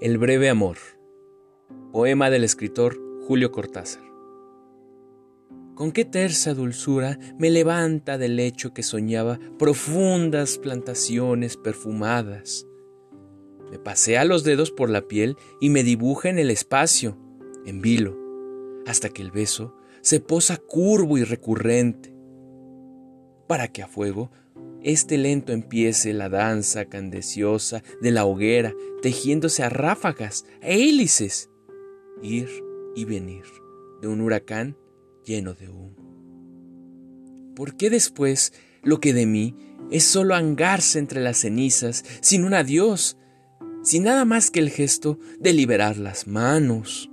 El breve amor. Poema del escritor Julio Cortázar. Con qué tersa dulzura me levanta del lecho que soñaba profundas plantaciones perfumadas. Me pasea los dedos por la piel y me dibuja en el espacio, en vilo, hasta que el beso se posa curvo y recurrente, para que a fuego este lento empiece la danza candeciosa de la hoguera, tejiéndose a ráfagas, a hélices, ir y venir de un huracán lleno de humo. ¿Por qué después lo que de mí es solo hangarse entre las cenizas, sin un adiós, sin nada más que el gesto de liberar las manos?